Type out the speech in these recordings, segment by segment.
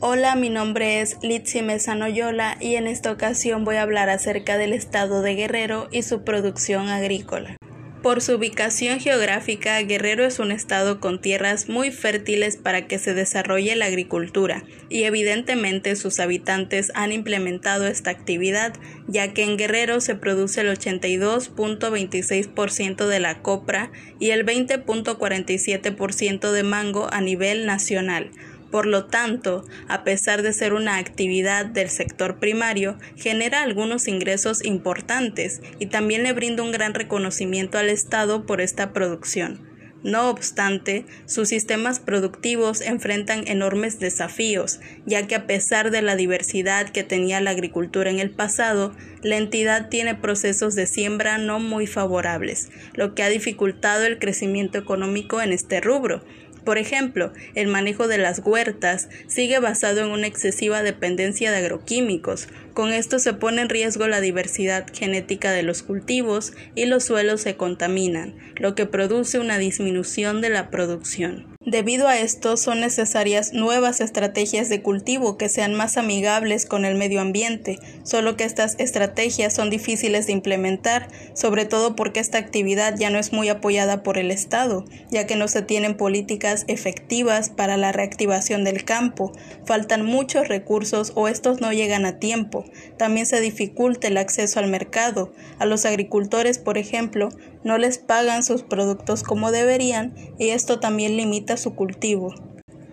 Hola, mi nombre es Litsi Mesanoyola y en esta ocasión voy a hablar acerca del estado de Guerrero y su producción agrícola. Por su ubicación geográfica, Guerrero es un estado con tierras muy fértiles para que se desarrolle la agricultura, y evidentemente sus habitantes han implementado esta actividad, ya que en Guerrero se produce el 82.26% de la copra y el 20.47% de mango a nivel nacional por lo tanto, a pesar de ser una actividad del sector primario, genera algunos ingresos importantes y también le brinda un gran reconocimiento al Estado por esta producción. No obstante, sus sistemas productivos enfrentan enormes desafíos, ya que a pesar de la diversidad que tenía la agricultura en el pasado, la entidad tiene procesos de siembra no muy favorables, lo que ha dificultado el crecimiento económico en este rubro, por ejemplo, el manejo de las huertas sigue basado en una excesiva dependencia de agroquímicos. Con esto se pone en riesgo la diversidad genética de los cultivos y los suelos se contaminan, lo que produce una disminución de la producción. Debido a esto, son necesarias nuevas estrategias de cultivo que sean más amigables con el medio ambiente, solo que estas estrategias son difíciles de implementar, sobre todo porque esta actividad ya no es muy apoyada por el Estado, ya que no se tienen políticas efectivas para la reactivación del campo, faltan muchos recursos o estos no llegan a tiempo, también se dificulta el acceso al mercado, a los agricultores, por ejemplo, no les pagan sus productos como deberían y esto también limita su cultivo.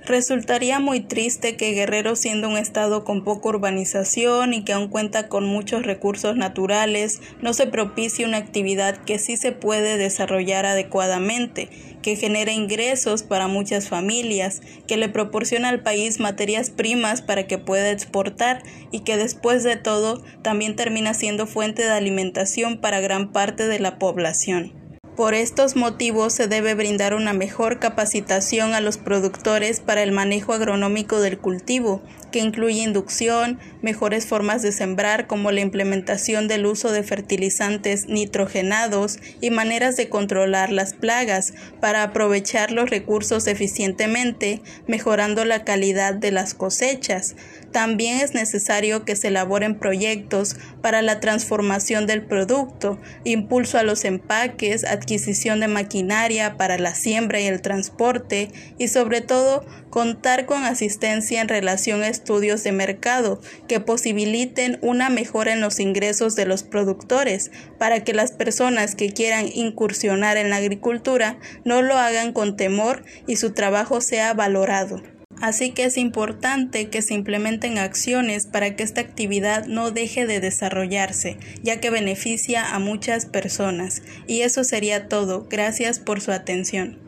Resultaría muy triste que Guerrero, siendo un estado con poca urbanización y que aún cuenta con muchos recursos naturales, no se propicie una actividad que sí se puede desarrollar adecuadamente, que genera ingresos para muchas familias, que le proporciona al país materias primas para que pueda exportar y que después de todo también termina siendo fuente de alimentación para gran parte de la población. Por estos motivos se debe brindar una mejor capacitación a los productores para el manejo agronómico del cultivo, que incluye inducción, mejores formas de sembrar como la implementación del uso de fertilizantes nitrogenados y maneras de controlar las plagas para aprovechar los recursos eficientemente, mejorando la calidad de las cosechas. También es necesario que se elaboren proyectos para la transformación del producto, impulso a los empaques, adquisición de maquinaria para la siembra y el transporte y sobre todo contar con asistencia en relación a estudios de mercado que posibiliten una mejora en los ingresos de los productores para que las personas que quieran incursionar en la agricultura no lo hagan con temor y su trabajo sea valorado. Así que es importante que se implementen acciones para que esta actividad no deje de desarrollarse, ya que beneficia a muchas personas. Y eso sería todo. Gracias por su atención.